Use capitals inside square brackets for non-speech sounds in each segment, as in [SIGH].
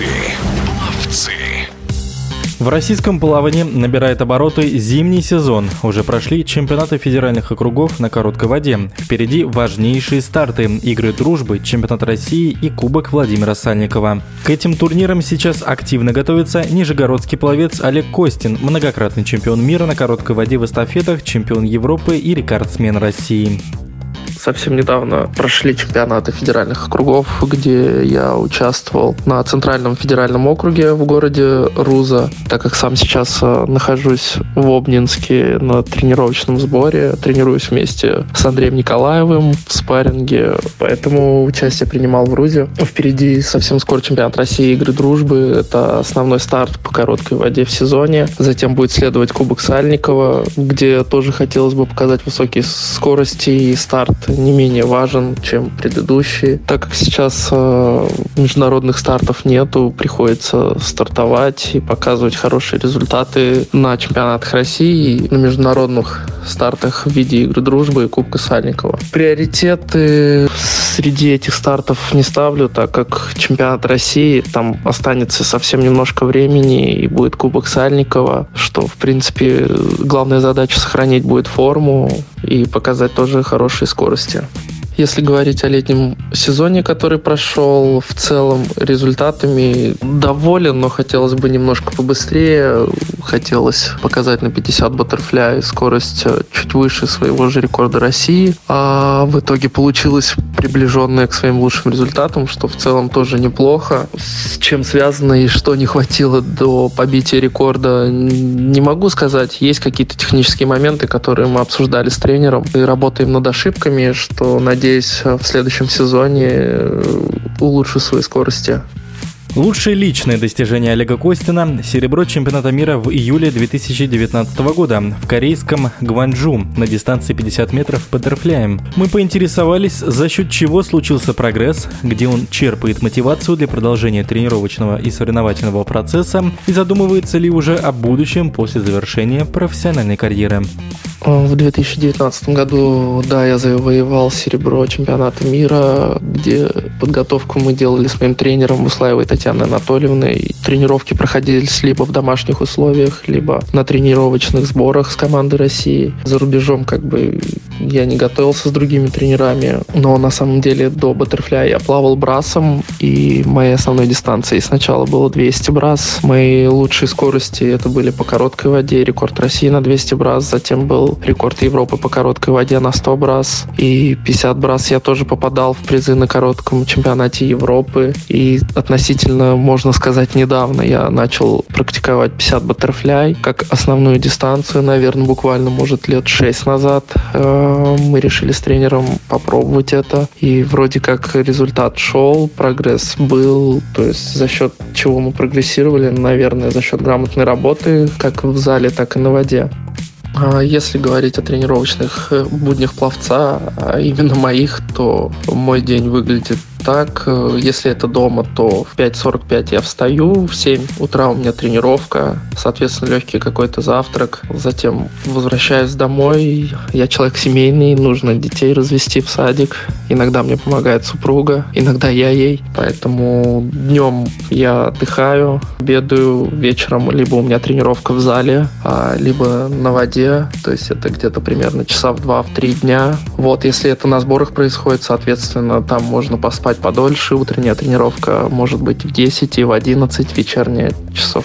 Пловцы. Пловцы. В российском плавании набирает обороты зимний сезон. Уже прошли чемпионаты федеральных округов на короткой воде. Впереди важнейшие старты – игры дружбы, чемпионат России и Кубок Владимира Сальникова. К этим турнирам сейчас активно готовится нижегородский пловец Олег Костин, многократный чемпион мира на короткой воде в эстафетах, чемпион Европы и рекордсмен России совсем недавно прошли чемпионаты федеральных округов, где я участвовал на Центральном федеральном округе в городе Руза, так как сам сейчас э, нахожусь в Обнинске на тренировочном сборе, тренируюсь вместе с Андреем Николаевым в спарринге, поэтому участие принимал в Рузе. Впереди совсем скоро чемпионат России игры дружбы, это основной старт по короткой воде в сезоне. Затем будет следовать Кубок Сальникова, где тоже хотелось бы показать высокие скорости и старт не менее важен, чем предыдущие. Так как сейчас э, международных стартов нету, приходится стартовать и показывать хорошие результаты на чемпионатах России и на международных стартах в виде игры дружбы и Кубка Сальникова. Приоритеты среди этих стартов не ставлю, так как чемпионат России там останется совсем немножко времени и будет Кубок Сальникова, что в принципе главная задача сохранить будет форму и показать тоже хорошие скорости. Если говорить о летнем сезоне, который прошел, в целом результатами доволен, но хотелось бы немножко побыстрее. Хотелось показать на 50 баттерфляй скорость э, чуть выше своего же рекорда России. А в итоге получилось приближенное к своим лучшим результатам, что в целом тоже неплохо. С чем связано и что не хватило до побития рекорда, не могу сказать. Есть какие-то технические моменты, которые мы обсуждали с тренером и работаем над ошибками, что, надеюсь, надеюсь, в следующем сезоне э, улучшу свои скорости. Лучшее личное достижение Олега Костина – серебро чемпионата мира в июле 2019 года в корейском Гванчжу на дистанции 50 метров баттерфляем. Мы поинтересовались, за счет чего случился прогресс, где он черпает мотивацию для продолжения тренировочного и соревновательного процесса и задумывается ли уже о будущем после завершения профессиональной карьеры. В 2019 году, да, я завоевал серебро чемпионата мира, где подготовку мы делали с моим тренером Услаевой Татьяной Анатольевной. Тренировки проходились либо в домашних условиях, либо на тренировочных сборах с командой России. За рубежом как бы я не готовился с другими тренерами, но на самом деле до баттерфляя я плавал брасом, и моей основной дистанцией сначала было 200 брас. Мои лучшие скорости это были по короткой воде, рекорд России на 200 брас, затем был рекорд Европы по короткой воде на 100 брас. И 50 брас я тоже попадал в призы на коротком чемпионате Европы. И относительно, можно сказать, недавно я начал практиковать 50 баттерфляй как основную дистанцию, наверное, буквально, может, лет 6 назад. Э, мы решили с тренером попробовать это. И вроде как результат шел, прогресс был. То есть за счет чего мы прогрессировали, наверное, за счет грамотной работы, как в зале, так и на воде. А если говорить о тренировочных э, буднях пловца, а именно моих, то мой день выглядит так, э, если это дома, то в 5.45 я встаю, в 7 утра у меня тренировка, соответственно, легкий какой-то завтрак, затем возвращаюсь домой, я человек семейный, нужно детей развести в садик, иногда мне помогает супруга, иногда я ей, поэтому днем я отдыхаю, обедаю вечером, либо у меня тренировка в зале, а, либо на воде, то есть это где-то примерно часа в 2-3 дня. Вот, если это на сборах происходит, соответственно, там можно поспать спать подольше. Утренняя тренировка может быть в 10 и в 11, вечерняя часов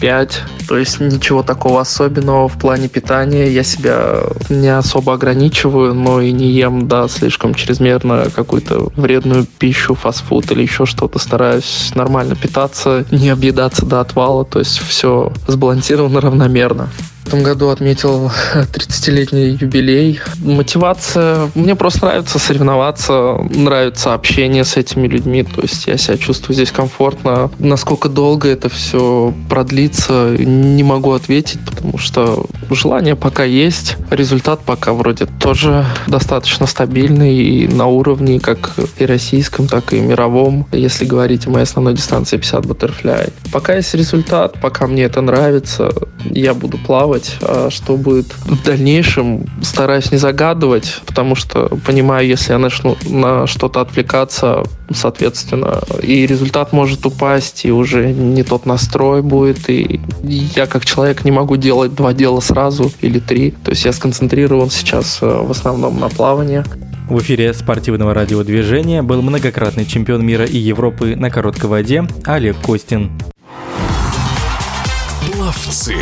5. То есть ничего такого особенного в плане питания. Я себя не особо ограничиваю, но и не ем, да, слишком чрезмерно какую-то вредную пищу, фастфуд или еще что-то. Стараюсь нормально питаться, не объедаться до отвала. То есть все сбалансировано равномерно. Этом году отметил [LAUGHS] 30-летний юбилей. Мотивация... Мне просто нравится соревноваться, нравится общение с этими людьми. То есть я себя чувствую здесь комфортно. Насколько долго это все продлится, не могу ответить, потому что желание пока есть. Результат пока вроде тоже достаточно стабильный и на уровне как и российском, так и мировом, если говорить о моей основной дистанции 50 баттерфляй. Пока есть результат, пока мне это нравится, я буду плавать плавать, а что будет в дальнейшем, стараюсь не загадывать, потому что понимаю, если я начну на что-то отвлекаться, соответственно, и результат может упасть, и уже не тот настрой будет, и я как человек не могу делать два дела сразу или три. То есть я сконцентрирован сейчас э, в основном на плавании. В эфире спортивного радиодвижения был многократный чемпион мира и Европы на короткой воде Олег Костин. Пловцы.